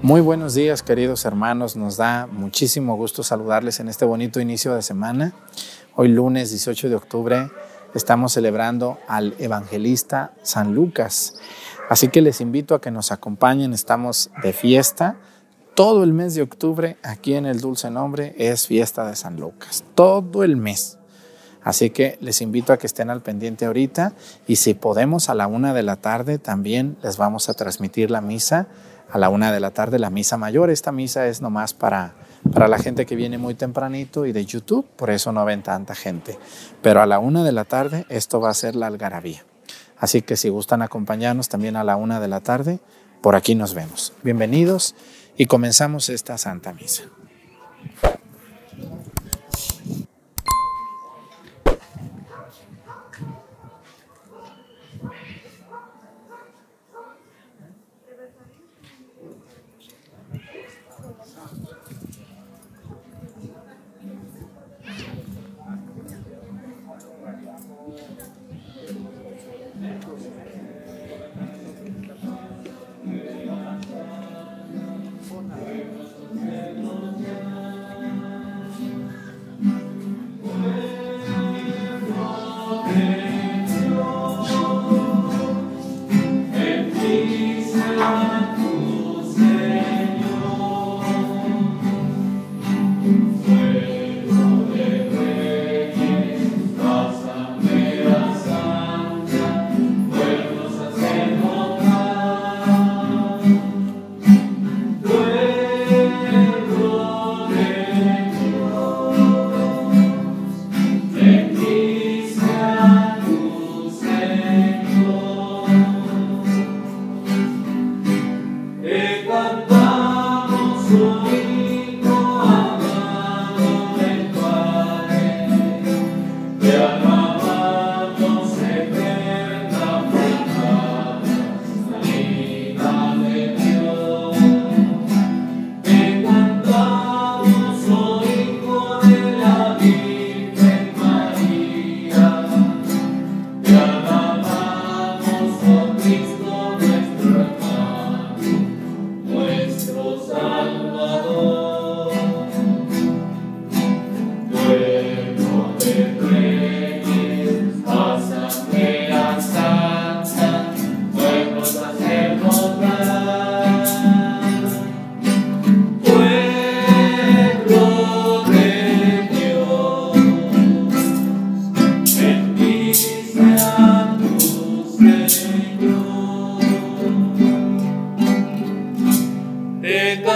Muy buenos días, queridos hermanos. Nos da muchísimo gusto saludarles en este bonito inicio de semana. Hoy lunes 18 de octubre estamos celebrando al evangelista San Lucas. Así que les invito a que nos acompañen. Estamos de fiesta. Todo el mes de octubre aquí en el Dulce Nombre es fiesta de San Lucas. Todo el mes. Así que les invito a que estén al pendiente ahorita y si podemos a la una de la tarde también les vamos a transmitir la misa a la una de la tarde la misa mayor. Esta misa es nomás para, para la gente que viene muy tempranito y de YouTube, por eso no ven tanta gente. Pero a la una de la tarde esto va a ser la algarabía. Así que si gustan acompañarnos también a la una de la tarde, por aquí nos vemos. Bienvenidos y comenzamos esta Santa Misa.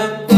Muy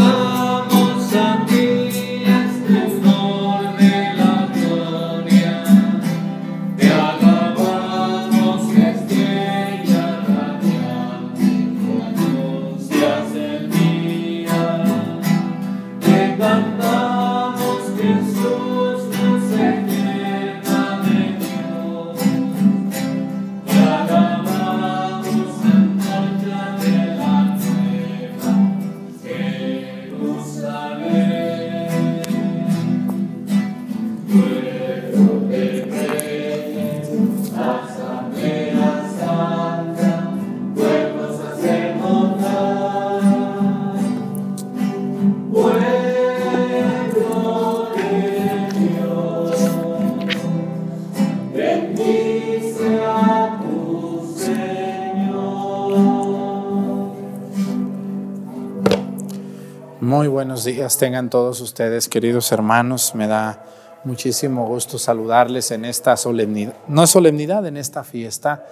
buenos días tengan todos ustedes, queridos hermanos. Me da muchísimo gusto saludarles en esta solemnidad, no es solemnidad, en esta fiesta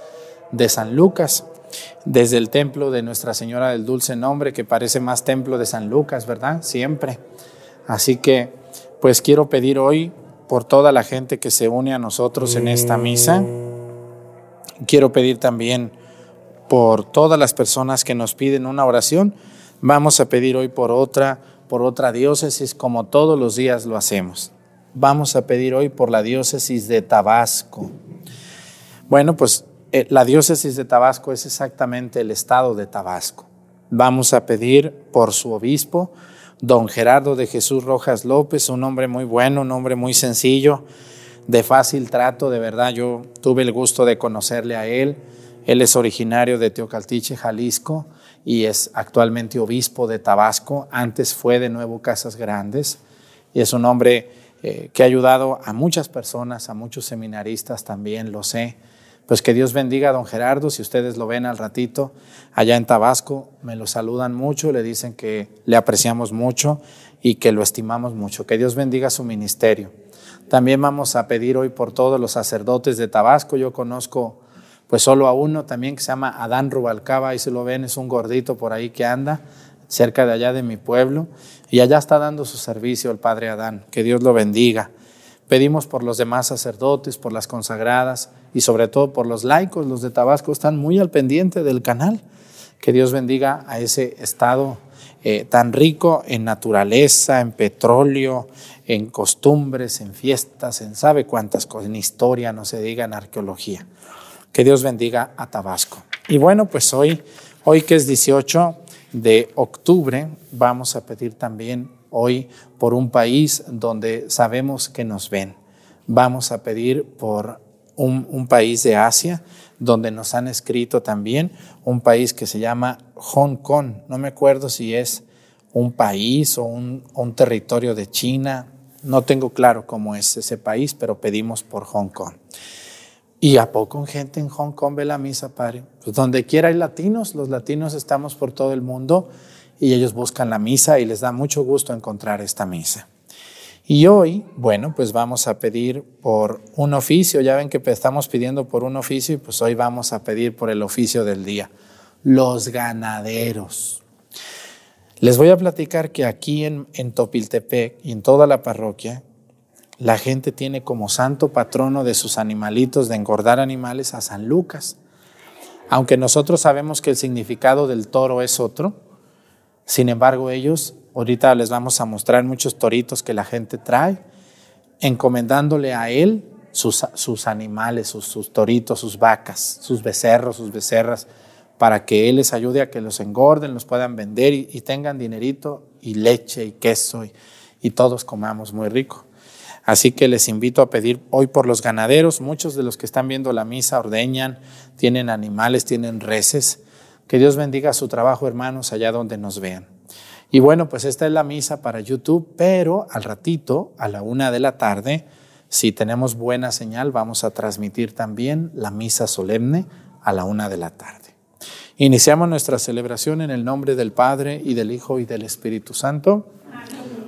de San Lucas, desde el templo de Nuestra Señora del Dulce Nombre, que parece más templo de San Lucas, ¿verdad? Siempre. Así que, pues quiero pedir hoy por toda la gente que se une a nosotros en esta misa. Quiero pedir también por todas las personas que nos piden una oración Vamos a pedir hoy por otra, por otra diócesis, como todos los días lo hacemos. Vamos a pedir hoy por la diócesis de Tabasco. Bueno, pues eh, la diócesis de Tabasco es exactamente el estado de Tabasco. Vamos a pedir por su obispo, don Gerardo de Jesús Rojas López, un hombre muy bueno, un hombre muy sencillo, de fácil trato, de verdad yo tuve el gusto de conocerle a él Él es originario de Teocaltiche, Jalisco, y es actualmente obispo de Tabasco. Antes fue de nuevo Casas Grandes y es un hombre eh, que ha ayudado a muchas personas, a muchos seminaristas también, lo sé. Pues que Dios bendiga a don Gerardo, si ustedes lo ven al ratito, allá en Tabasco, me lo saludan mucho, le dicen que le apreciamos mucho y que lo estimamos mucho. Que Dios bendiga su ministerio. También vamos a pedir hoy por todos los sacerdotes de Tabasco. Yo conozco pues solo a uno también que se llama Adán Rubalcaba, ahí se lo ven, es un gordito por ahí que anda cerca de allá de mi pueblo y allá está dando su servicio el Padre Adán, que Dios lo bendiga. Pedimos por los demás sacerdotes, por las consagradas y sobre todo por los laicos, los de Tabasco están muy al pendiente del canal. Que Dios bendiga a ese estado eh, tan rico en naturaleza, en petróleo, en costumbres, en fiestas, en sabe cuántas cosas, en historia, no se diga, en arqueología. Que Dios bendiga a Tabasco. Y bueno, pues hoy, hoy que es 18 de octubre, vamos a pedir también hoy por un país donde sabemos que nos ven. Vamos a pedir por un, país de Asia, donde nos han escrito también, un país que se llama Hong Kong. No me acuerdo si es un país o un territorio de China. No tengo claro cómo es ese país, pero pedimos por Hong Kong. ¿Y a poco gente en Hong Kong ve la misa, padre? Pues donde quiera hay latinos, los latinos estamos por todo el mundo y ellos buscan la misa y les da mucho gusto encontrar esta misa. Y hoy, bueno, pues vamos a pedir por un oficio, ya ven que estamos pidiendo por un oficio y pues hoy vamos a pedir por el oficio del día, los ganaderos. Les voy a platicar que aquí en, en Topiltepec y en toda la parroquia la gente tiene como santo patrono de sus animalitos, de engordar animales, a San Lucas. Aunque nosotros sabemos que el significado del toro es otro, sin embargo ellos, ahorita les vamos a mostrar muchos toritos que la gente trae, encomendándole a él sus, sus animales, sus, toritos, sus vacas, sus becerros, sus becerras, para que él les ayude a que los engorden, los puedan vender y, tengan dinerito y leche y queso y todos comamos muy rico. Así que les invito a pedir hoy por los ganaderos. Muchos de los que están viendo la misa ordeñan, tienen animales, tienen reses. Que Dios bendiga su trabajo, hermanos, allá donde nos vean. Y bueno, pues esta es la misa para YouTube, pero al ratito, a la una de la tarde, si tenemos buena señal, vamos a transmitir también la misa solemne a la una de la tarde. Iniciamos nuestra celebración en el nombre del Padre y del Hijo y del Espíritu Santo.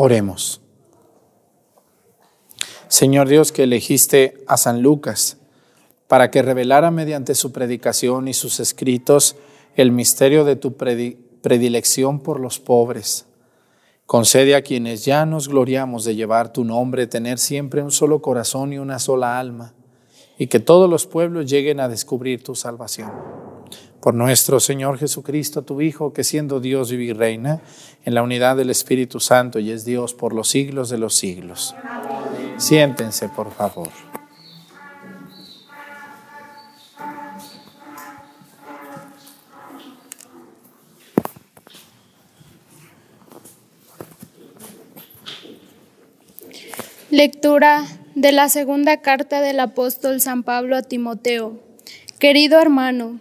Oremos. Señor Dios, que elegiste a San Lucas para que revelara mediante su predicación y sus escritos el misterio de tu predilección por los pobres. Concede a quienes ya nos gloriamos de llevar tu nombre, tener siempre un solo corazón y una sola alma, y que todos los pueblos lleguen a descubrir tu salvación por nuestro Señor Jesucristo, tu Hijo, que siendo Dios vive y reina en la unidad del Espíritu Santo y es Dios por los siglos de los siglos. Siéntense, por favor. Lectura de la segunda carta del apóstol San Pablo a Timoteo. Querido hermano,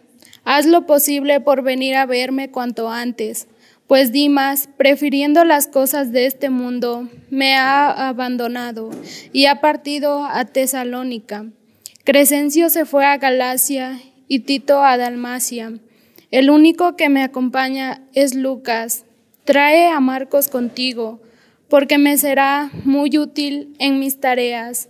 Haz lo posible por venir a verme cuanto antes, pues Dimas, prefiriendo las cosas de este mundo, me ha abandonado y ha partido a Tesalónica. Crescencio se fue a Galacia y Tito a Dalmacia. El único que me acompaña es Lucas. Trae a Marcos contigo, porque me será muy útil en mis tareas.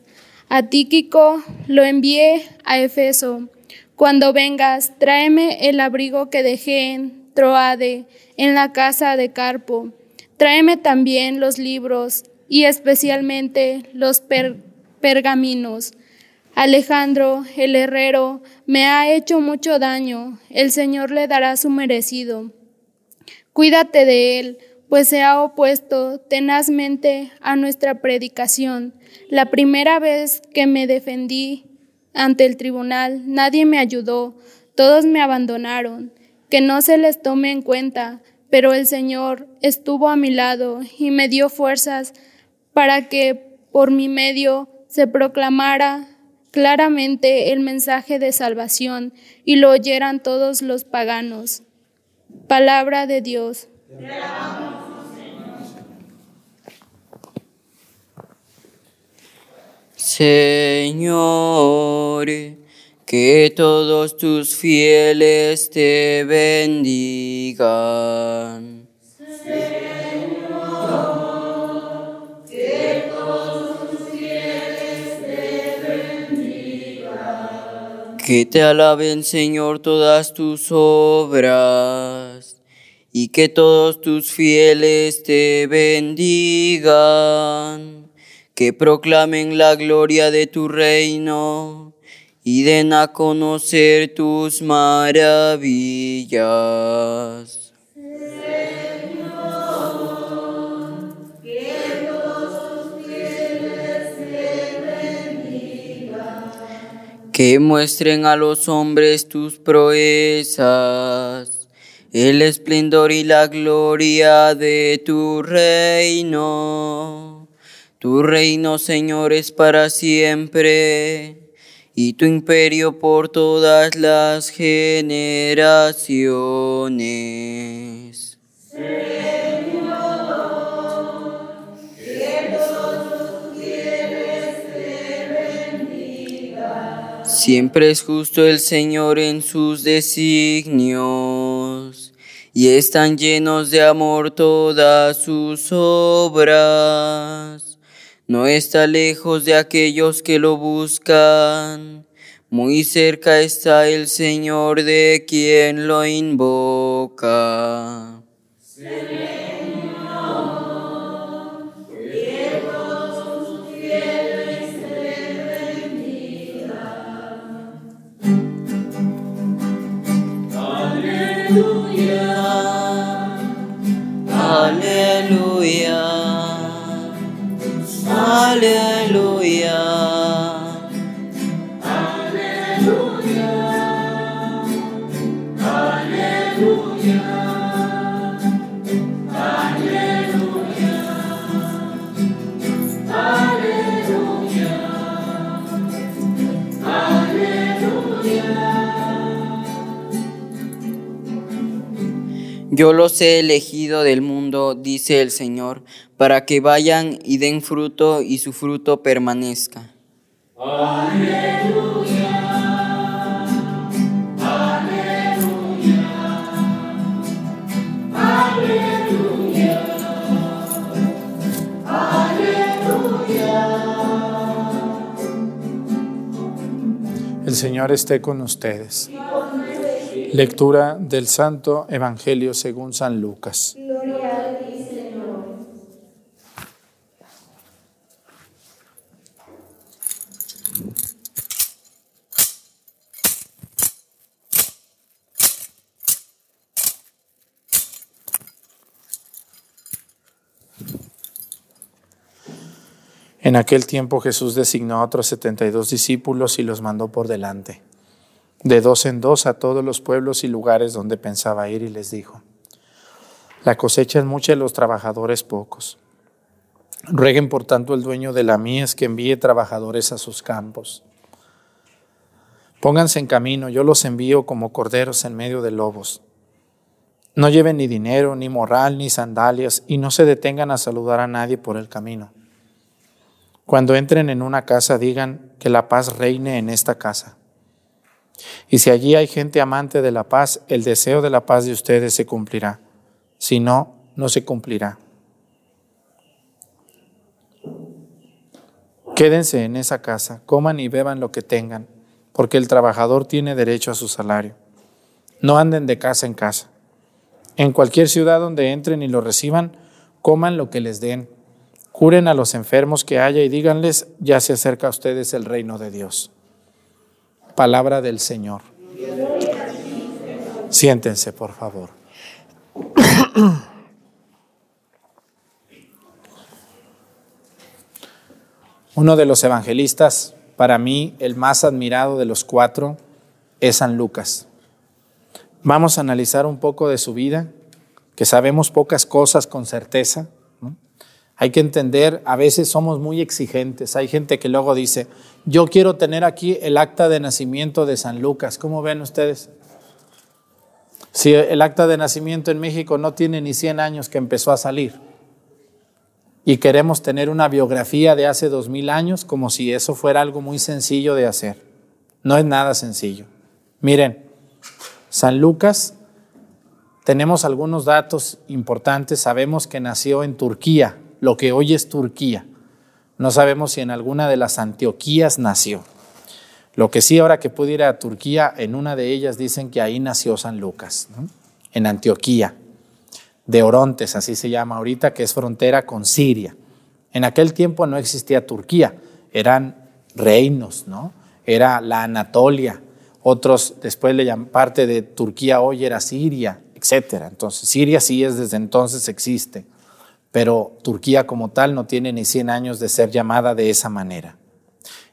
A Tíquico lo envié a Efeso cuando vengas, tráeme el abrigo que dejé en Troade, en la casa de Carpo. Tráeme también los libros y especialmente los pergaminos. Alejandro, el herrero, me ha hecho mucho daño. El Señor le dará su merecido. Cuídate de él, pues se ha opuesto tenazmente a nuestra predicación. La primera vez que me defendí ante el tribunal, nadie me ayudó, todos me abandonaron, que no se les tome en cuenta, pero el Señor estuvo a mi lado y me dio fuerzas para que por mi medio se proclamara claramente el mensaje de salvación y lo oyeran todos los paganos. Palabra de Dios. Señor, que todos tus fieles te bendigan. Señor, que todos tus fieles te bendigan. Que te alaben, Señor, todas tus obras y que todos tus fieles te bendigan que proclamen la gloria de tu reino y den a conocer tus maravillas. Señor, que todos tus fieles te bendigan. Que muestren a los hombres tus proezas, el esplendor y la gloria de tu reino. Tu reino, Señor, es para siempre, y tu imperio por todas las generaciones. Siempre es justo el Señor en sus designios, y están llenos de amor todas sus obras. No está lejos de aquellos que lo buscan, muy cerca está el Señor de quien lo invoca. Aleluya. Yo los he elegido del mundo, dice el Señor, para que vayan y den fruto y su fruto permanezca. El Señor esté con ustedes. Lectura del Santo Evangelio según San Lucas. En aquel tiempo Jesús designó a otros setenta y dos discípulos y los mandó por delante, de dos en dos a todos los pueblos y lugares donde pensaba ir y les dijo, la cosecha es mucha y los trabajadores pocos. Rueguen por tanto el dueño de la mies que envíe trabajadores a sus campos. Pónganse en camino, yo los envío como corderos en medio de lobos. No lleven ni dinero, ni morral, ni sandalias, y no se detengan a saludar a nadie por el camino. Cuando entren en una casa, digan que la paz reine en esta casa. Y si allí hay gente amante de la paz, el deseo de la paz de ustedes se cumplirá. Si no, no se cumplirá. Quédense en esa casa, coman y beban lo que tengan, porque el trabajador tiene derecho a su salario. No anden de casa en casa. En cualquier ciudad donde entren y lo reciban, coman lo que les den. Curen a los enfermos que haya y díganles, ya se acerca a ustedes el reino de Dios. Palabra del Señor. Siéntense, por favor. Uno de los evangelistas, para mí el más admirado de los cuatro, es San Lucas. Vamos a analizar un poco de su vida, que sabemos pocas cosas con certeza. Hay que entender, a veces somos muy exigentes. Hay gente que luego dice, yo quiero tener aquí el acta de nacimiento de San Lucas. ¿Cómo ven ustedes? Si el acta de nacimiento en México no tiene ni 100 años que empezó a salir y queremos tener una biografía de hace dos mil años como si eso fuera algo muy sencillo de hacer. No es nada sencillo. Miren, San Lucas, tenemos algunos datos importantes. Sabemos que nació en Turquía, lo que hoy es Turquía. No sabemos si en alguna de las Antioquías nació. Lo que sí, ahora que pude ir a Turquía, en una de ellas dicen que ahí nació San Lucas, en Antioquía, de Orontes, así se llama ahorita, que es frontera con Siria. En aquel tiempo no existía Turquía, eran reinos, ¿no? Era la Anatolia, otros después le llaman parte de Turquía hoy era Siria, etcétera. Entonces, Siria sí es desde entonces existe, pero Turquía como tal no tiene ni 100 años de ser llamada de esa manera.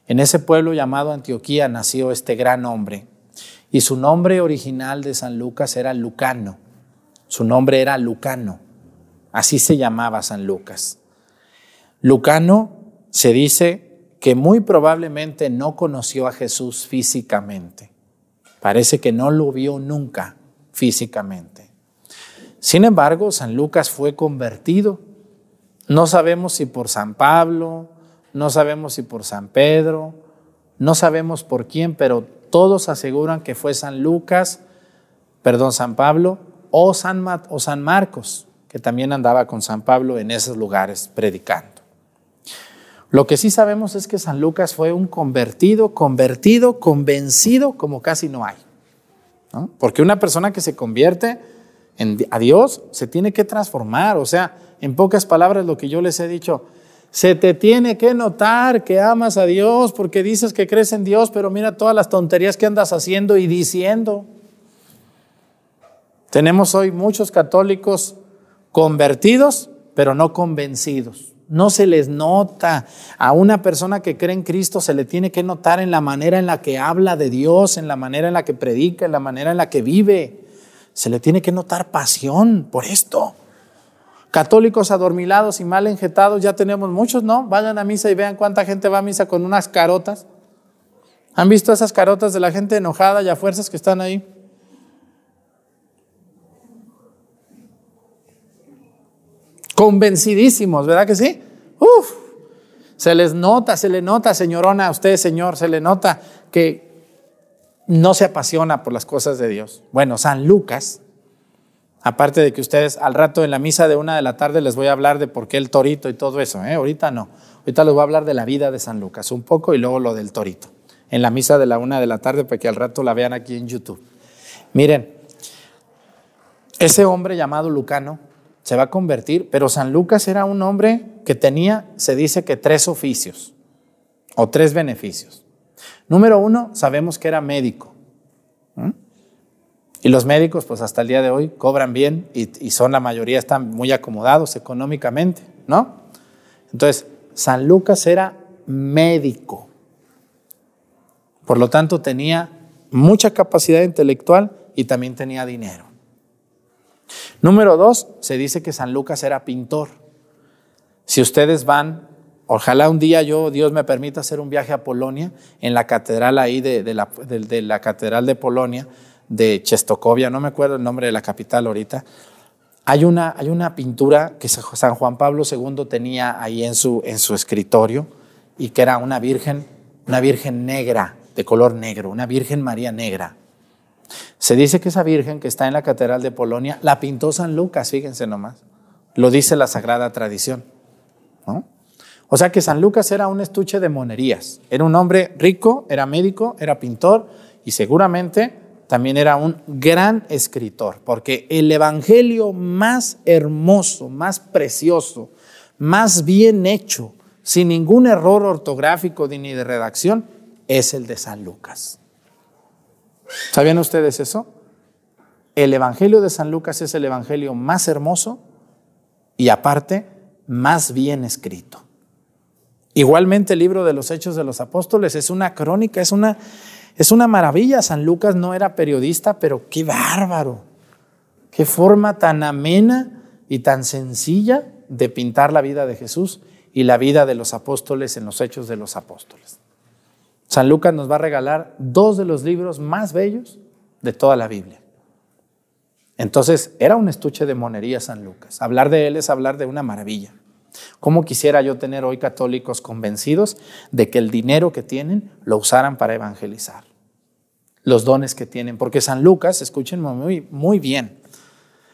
En ese pueblo llamado Antioquía nació este gran hombre. Y su nombre original de San Lucas era Lucano. Su nombre era Lucano. Así se llamaba San Lucas. Lucano se dice que muy probablemente no conoció a Jesús físicamente. Parece que no lo vio nunca físicamente. Sin embargo, San Lucas fue convertido. No sabemos si por San Pablo, no sabemos si por San Pedro, no sabemos por quién, pero todos aseguran que fue San Lucas, perdón, San Pablo o San, o San Marcos, que también andaba con San Pablo en esos lugares predicando. Lo que sí sabemos es que San Lucas fue un convertido, convertido, convencido como casi no hay. Porque una persona que se convierte a Dios se tiene que transformar. O sea, en pocas palabras lo que yo les he dicho, se te tiene que notar que amas a Dios porque dices que crees en Dios, pero mira todas las tonterías que andas haciendo y diciendo. Tenemos hoy muchos católicos convertidos, pero no convencidos. No se les nota. A una persona que cree en Cristo se le tiene que notar en la manera en la que habla de Dios, en la manera en la que predica, en la manera en la que vive. Se le tiene que notar pasión por esto. Católicos adormilados y mal enjetados, ya tenemos muchos, ¿no? Vayan a misa y vean cuánta gente va a misa con unas carotas. ¿Han visto esas carotas de la gente enojada y a fuerzas que están ahí? Convencidísimos, ¿verdad que sí? Uf, se les nota, se le nota, señorona, a usted, señor, se le nota que no se apasiona por las cosas de Dios. Bueno, San Lucas, aparte de que ustedes al rato en la misa de una de la tarde les voy a hablar de por qué el torito y todo eso, ¿eh? ahorita no, ahorita les voy a hablar de la vida de San Lucas un poco y luego lo del torito, en la misa de la una de la tarde para que al rato la vean aquí en YouTube. Miren, ese hombre llamado Lucano se va a convertir, pero San Lucas era un hombre que tenía, se dice que tres oficios o tres beneficios. Número uno, sabemos que era médico. Y los médicos, pues hasta el día de hoy, cobran bien y, son la mayoría, están muy acomodados económicamente, ¿no? Entonces, San Lucas era médico. Por lo tanto, tenía mucha capacidad intelectual y también tenía dinero. Número dos, se dice que San Lucas era pintor. Si ustedes van Ojalá un día yo, Dios me permita hacer un viaje a Polonia, en la catedral ahí de, la, catedral de Polonia, de Chestokowia, no me acuerdo el nombre de la capital ahorita. Hay una, hay una pintura que San Juan Pablo II tenía ahí en su, en su escritorio y que era una virgen, una virgen negra, de color negro, una virgen María negra. Se dice que esa virgen que está en la catedral de Polonia la pintó San Lucas, fíjense nomás. Lo dice la sagrada tradición. ¿no? O sea que San Lucas era un estuche de monerías. Era un hombre rico, era médico, era pintor y seguramente también era un gran escritor, porque el evangelio más hermoso, más precioso, más bien hecho, sin ningún error ortográfico ni de redacción, es el de San Lucas. ¿Sabían ustedes eso? El evangelio de San Lucas es el evangelio más hermoso y aparte más bien escrito. Igualmente el libro de los Hechos de los Apóstoles es una crónica, es una, es una maravilla. San Lucas no era periodista, pero qué bárbaro. Qué forma tan amena y tan sencilla de pintar la vida de Jesús y la vida de los apóstoles en los Hechos de los Apóstoles. San Lucas nos va a regalar dos de los libros más bellos de toda la Biblia. Entonces, era un estuche de monería San Lucas. Hablar de él es hablar de una maravilla. ¿Cómo quisiera yo tener hoy católicos convencidos de que el dinero que tienen lo usaran para evangelizar? Los dones que tienen. Porque San Lucas, escúchenme muy, bien,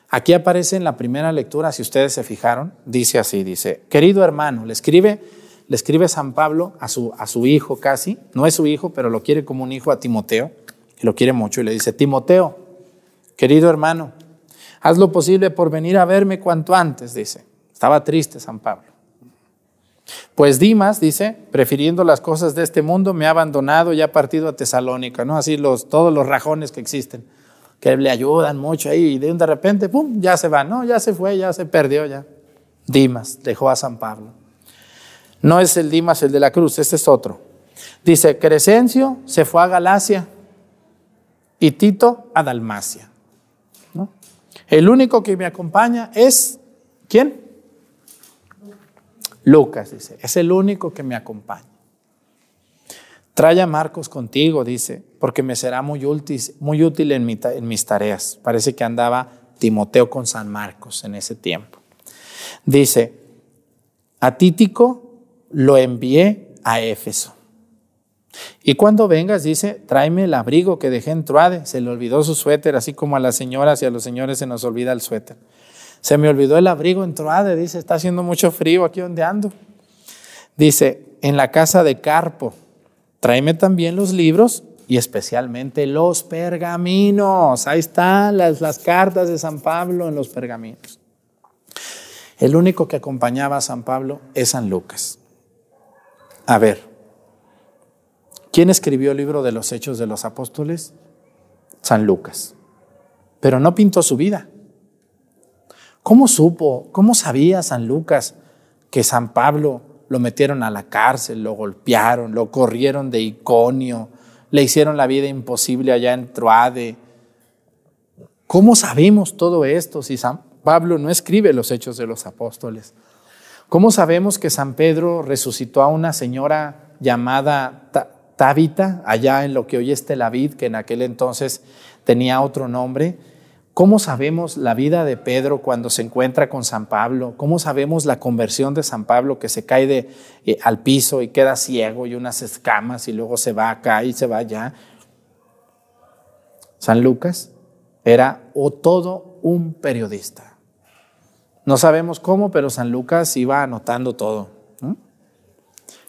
aquí aparece en la primera lectura, si ustedes se fijaron, dice así, dice, querido hermano, le escribe, le escribe San Pablo a su, a su hijo casi, no es su hijo, pero lo quiere como un hijo a Timoteo, y lo quiere mucho, y le dice, Timoteo, querido hermano, haz lo posible por venir a verme cuanto antes, dice estaba triste San Pablo. Pues Dimas, dice, prefiriendo las cosas de este mundo, me ha abandonado y ha partido a Tesalónica, ¿no? Así los, todos los rajones que existen, que le ayudan mucho ahí y de, de repente, ¡pum!, ya se va, ¿no? Ya se fue, ya se perdió, ya. Dimas dejó a San Pablo. No es el Dimas el de la cruz, este es otro. Dice, Crescencio se fue a Galacia y Tito a Dalmacia. El único que me acompaña es, ¿quién? Lucas, dice, es el único que me acompaña. Trae a Marcos contigo, dice, porque me será muy útil, muy útil en, mis tareas. Parece que andaba Timoteo con San Marcos en ese tiempo. Dice, a Títico lo envié a Éfeso. Y cuando vengas, dice, tráeme el abrigo que dejé en Truade. Se le olvidó su suéter, así como a las señoras y a los señores se nos olvida el suéter. Se me olvidó el abrigo en Truade, dice, está haciendo mucho frío aquí donde ando. Dice, en la casa de Carpo, tráeme también los libros y especialmente los pergaminos. Ahí están las, las cartas de San Pablo en los pergaminos. El único que acompañaba a San Pablo es San Lucas. A ver, ¿quién escribió el libro de los Hechos de los Apóstoles? San Lucas. Pero no pintó su vida. ¿Cómo supo, cómo sabía San Lucas que San Pablo lo metieron a la cárcel, lo golpearon, lo corrieron de Iconio, le hicieron la vida imposible allá en Troade? ¿Cómo sabemos todo esto si San Pablo no escribe los hechos de los apóstoles. ¿Cómo sabemos que San Pedro resucitó a una señora llamada Tabita, allá en lo que hoy es Tel Aviv, que en aquel entonces tenía otro nombre? ¿Cómo sabemos la vida de Pedro cuando se encuentra con San Pablo? ¿Cómo sabemos la conversión de San Pablo que se cae eh, al piso y queda ciego y unas escamas y luego se va acá y se va allá? San Lucas era o todo un periodista. No sabemos cómo, pero San Lucas iba anotando todo.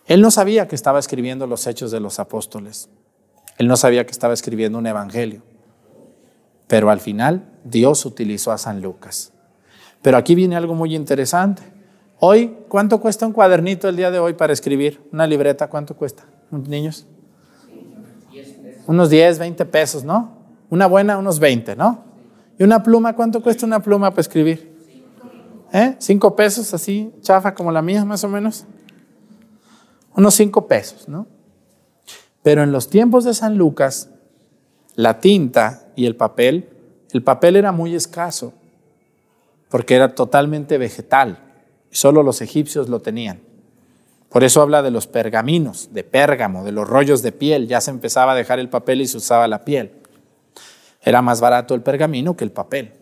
Él no sabía que estaba escribiendo los hechos de los apóstoles. Él no sabía que estaba escribiendo un evangelio. Pero al final Dios utilizó a San Lucas. Pero aquí viene algo muy interesante. Hoy, ¿cuánto cuesta un cuadernito el día de hoy para escribir? Una libreta, ¿cuánto cuesta? Niños. Unos 10, 20 pesos, ¿no? Una buena, unos 20, ¿no? ¿Y una pluma? ¿Cuánto cuesta una pluma para escribir? ¿Eh? Cinco pesos así, chafa como la mía más o menos. Unos cinco pesos, ¿no? Pero en los tiempos de San Lucas, la tinta y el papel, el papel era muy escaso, porque era totalmente vegetal, y solo los egipcios lo tenían. Por eso habla de los pergaminos, de pérgamo, de los rollos de piel, ya se empezaba a dejar el papel y se usaba la piel. Era más barato el pergamino que el papel.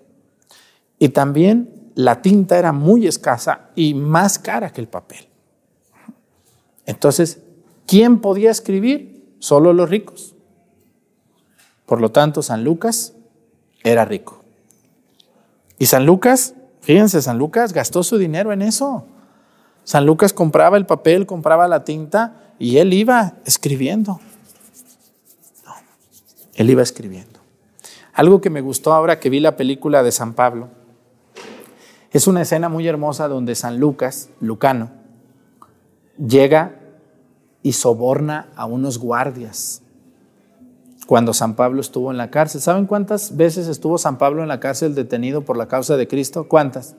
Y también la tinta era muy escasa y más cara que el papel. Entonces, ¿quién podía escribir? Solo los ricos. Por lo tanto, San Lucas era rico. Y San Lucas, fíjense, San Lucas gastó su dinero en eso. San Lucas compraba el papel, compraba la tinta y él iba escribiendo. él iba escribiendo. Algo que me gustó ahora que vi la película de San Pablo es una escena muy hermosa donde San Lucas, Lucano, llega y soborna a unos guardias cuando San Pablo estuvo en la cárcel. ¿Saben cuántas veces estuvo San Pablo en la cárcel detenido por la causa de Cristo? ¿Cuántas?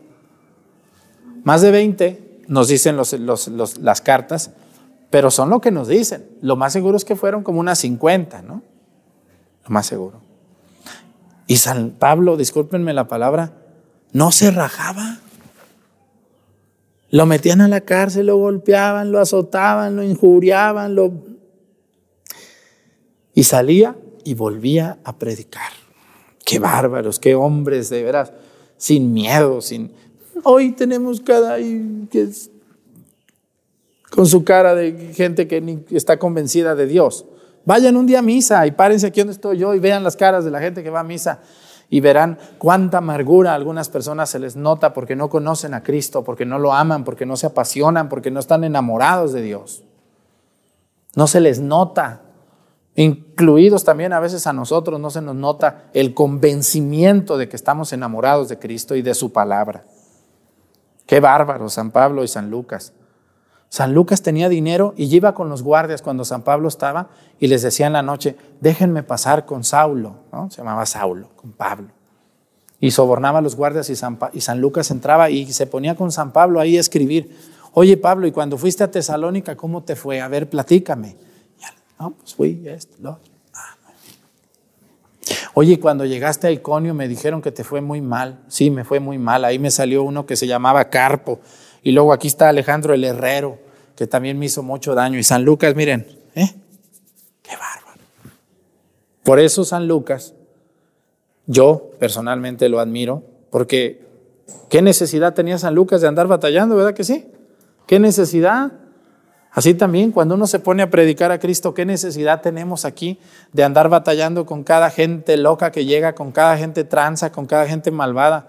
Más de 20, nos dicen las cartas, pero son lo que nos dicen. Lo más seguro es que fueron como unas 50, ¿no? Lo más seguro. Y San Pablo, discúlpenme la palabra, no se rajaba. Lo metían a la cárcel, lo golpeaban, lo azotaban, lo injuriaban, lo... y salía y volvía a predicar. Qué bárbaros, qué hombres, de veras, sin miedo, sin... Hoy tenemos cada que con su cara de gente que ni está convencida de Dios. Vayan un día a misa y párense aquí donde estoy yo y vean las caras de la gente que va a misa y verán cuánta amargura a algunas personas se les nota porque no conocen a Cristo, porque no lo aman, porque no se apasionan, porque no están enamorados de Dios. No se les nota, incluidos también a veces a nosotros, no se nos nota el convencimiento de que estamos enamorados de Cristo y de su palabra. Qué bárbaro San Pablo y San Lucas. San Lucas tenía dinero y iba con los guardias cuando San Pablo estaba y les decía en la noche, déjenme pasar con Saulo, ¿no? se llamaba Saulo, con Pablo. Y sobornaba a los guardias y San, y San Lucas entraba y se ponía con San Pablo ahí a escribir. Oye Pablo, ¿y cuando fuiste a Tesalónica, cómo te fue? A ver, platícame. No, pues fui, esto, lo Oye, cuando llegaste a Iconio me dijeron que te fue muy mal. Sí, me fue muy mal. Ahí me salió uno que se llamaba Carpo. Y luego aquí está Alejandro el Herrero, que también me hizo mucho daño. Y San Lucas, miren, ¿eh? Qué bárbaro. Por eso San Lucas, yo personalmente lo admiro, porque ¿qué necesidad tenía San Lucas de andar batallando, verdad que sí? ¿Qué necesidad? Así también, cuando uno se pone a predicar a Cristo, ¿qué necesidad tenemos aquí de andar batallando con cada gente loca que llega, con cada gente tranza, con cada gente malvada?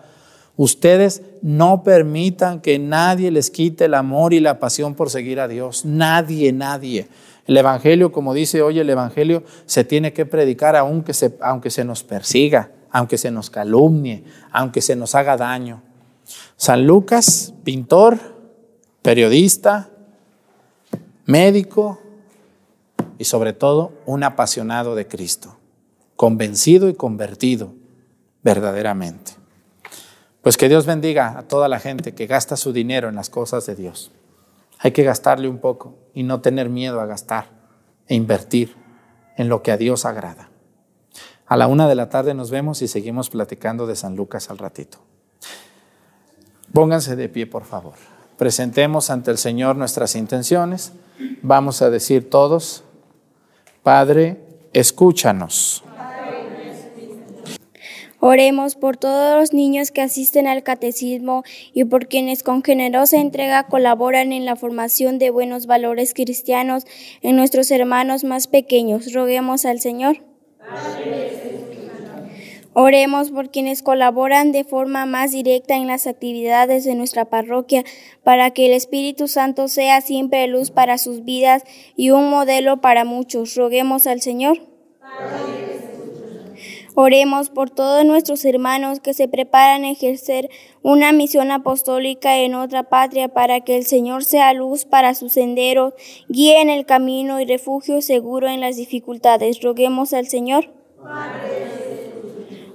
Ustedes no permitan que nadie les quite el amor y la pasión por seguir a Dios. Nadie, nadie. El Evangelio, como dice hoy el Evangelio, se tiene que predicar aunque se, aunque se nos persiga, aunque se nos calumnie, aunque se nos haga daño. San Lucas, pintor, periodista, médico y sobre todo un apasionado de Cristo, convencido y convertido verdaderamente. Pues que Dios bendiga a toda la gente que gasta su dinero en las cosas de Dios. Hay que gastarle un poco y no tener miedo a gastar e invertir en lo que a Dios agrada. A la una de la tarde nos vemos y seguimos platicando de San Lucas al ratito. Pónganse de pie, por favor. Presentemos ante el Señor nuestras intenciones. Vamos a decir todos, Padre, escúchanos. Oremos por todos los niños que asisten al catecismo y por quienes con generosa entrega colaboran en la formación de buenos valores cristianos en nuestros hermanos más pequeños. Roguemos al Señor. Oremos por quienes colaboran de forma más directa en las actividades de nuestra parroquia, para que el Espíritu Santo sea siempre luz para sus vidas y un modelo para muchos. Roguemos al Señor. Oremos por todos nuestros hermanos que se preparan a ejercer una misión apostólica en otra patria para que el Señor sea luz para sus senderos, guíe en el camino y refugio seguro en las dificultades. Roguemos al Señor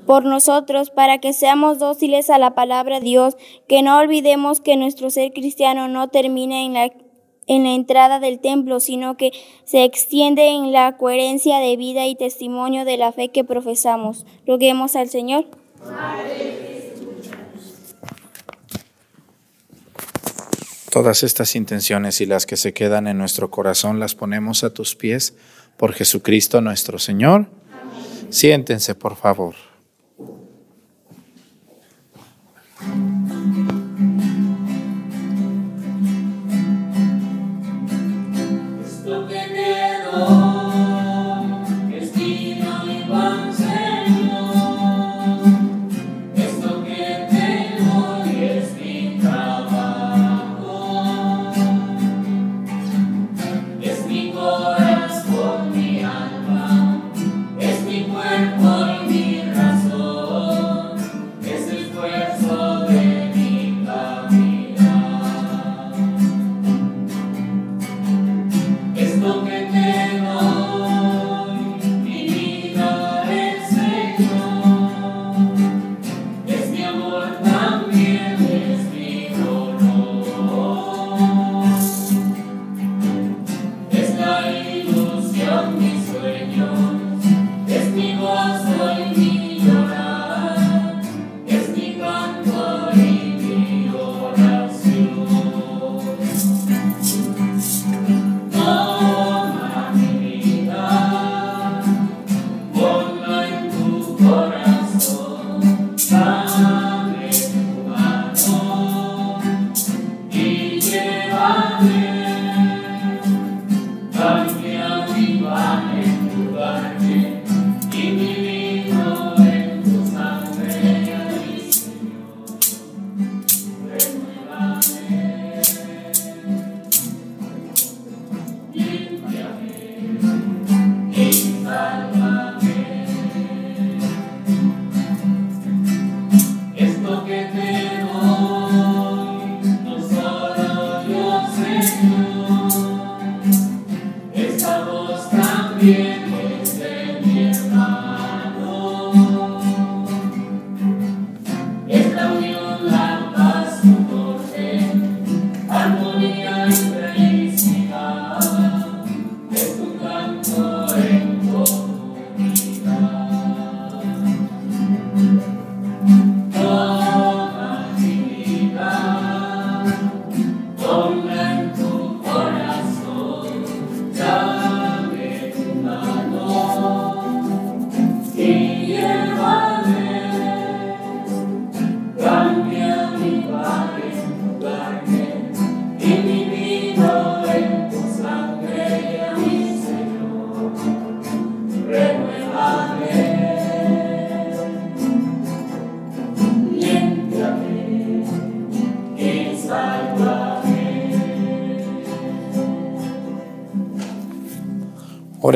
por nosotros, para que seamos dóciles a la palabra de Dios, que no olvidemos que nuestro ser cristiano no termina en la, en la entrada del templo, sino que se extiende en la coherencia de vida y testimonio de la fe que profesamos. Roguemos al Señor. Todas estas intenciones y las que se quedan en nuestro corazón las ponemos a tus pies por Jesucristo nuestro Señor. Siéntense, por favor. you.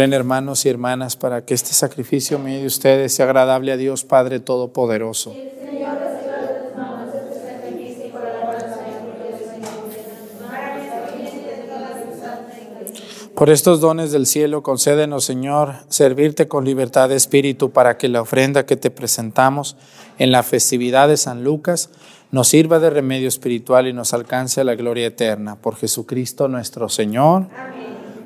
Oren hermanos y hermanas para que este sacrificio mío de ustedes sea agradable a Dios Padre Todopoderoso. Por estos dones del cielo, concédenos, Señor, servirte con libertad de espíritu para que la ofrenda que te presentamos en la festividad de San Lucas nos sirva de remedio espiritual y nos alcance a la gloria eterna. Por Jesucristo nuestro Señor.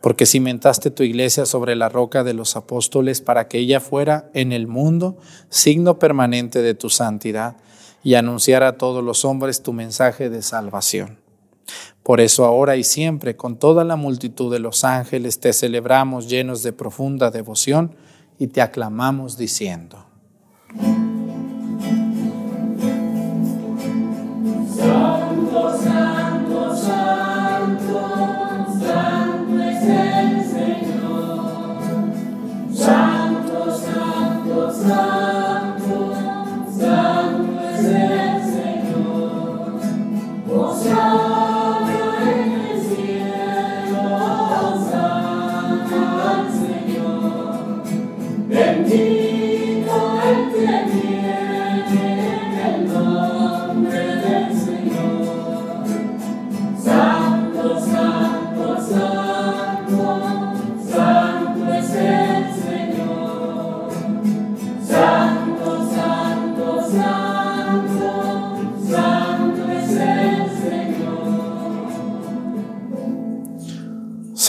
Porque cimentaste tu iglesia sobre la roca de los apóstoles para que ella fuera en el mundo signo permanente de tu santidad y anunciara a todos los hombres tu mensaje de salvación. Por eso ahora y siempre, con toda la multitud de los ángeles, te celebramos llenos de profunda devoción y te aclamamos diciendo.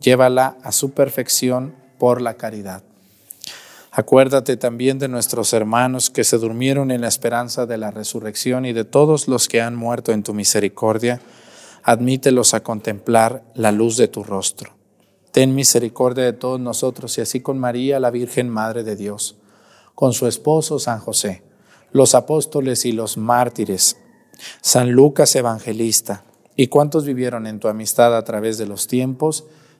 llévala a su perfección por la caridad. Acuérdate también de nuestros hermanos que se durmieron en la esperanza de la resurrección y de todos los que han muerto en tu misericordia. Admítelos a contemplar la luz de tu rostro. Ten misericordia de todos nosotros y así con María, la Virgen Madre de Dios, con su esposo San José, los apóstoles y los mártires, San Lucas Evangelista, y cuantos vivieron en tu amistad a través de los tiempos,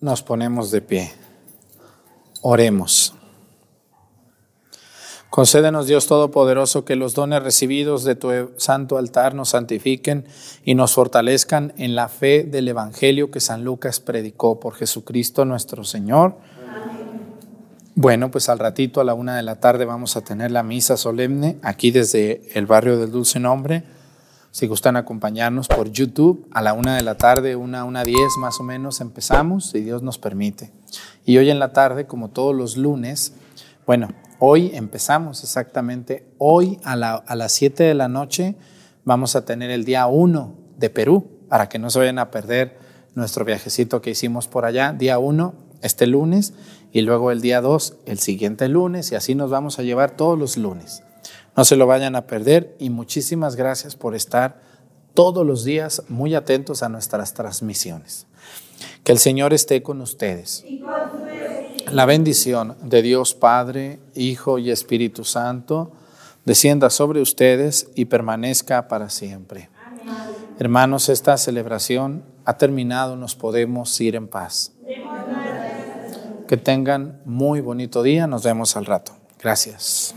Nos ponemos de pie. Oremos. Concédenos, Dios Todopoderoso, que los dones recibidos de tu santo altar nos santifiquen y nos fortalezcan en la fe del Evangelio que San Lucas predicó por Jesucristo nuestro Señor. Bueno, pues al ratito a la una de la tarde vamos a tener la misa solemne aquí desde el barrio del Dulce Nombre. Si gustan acompañarnos por YouTube, a la una de la tarde, una, una diez más o menos, empezamos, si Dios nos permite. Y hoy en la tarde, como todos los lunes, bueno, Hoy empezamos exactamente, hoy a, las 7 de la noche vamos a tener el día 1 de Perú, para que no se vayan a perder nuestro viajecito que hicimos por allá, día 1 este lunes y luego el día 2 el siguiente lunes y así nos vamos a llevar todos los lunes. No se lo vayan a perder y muchísimas gracias por estar todos los días muy atentos a nuestras transmisiones. Que el Señor esté con ustedes. La bendición de Dios Padre, Hijo y Espíritu Santo descienda sobre ustedes y permanezca para siempre. Hermanos, esta celebración ha terminado, nos podemos ir en paz. Que tengan muy bonito día, nos vemos al rato. Gracias.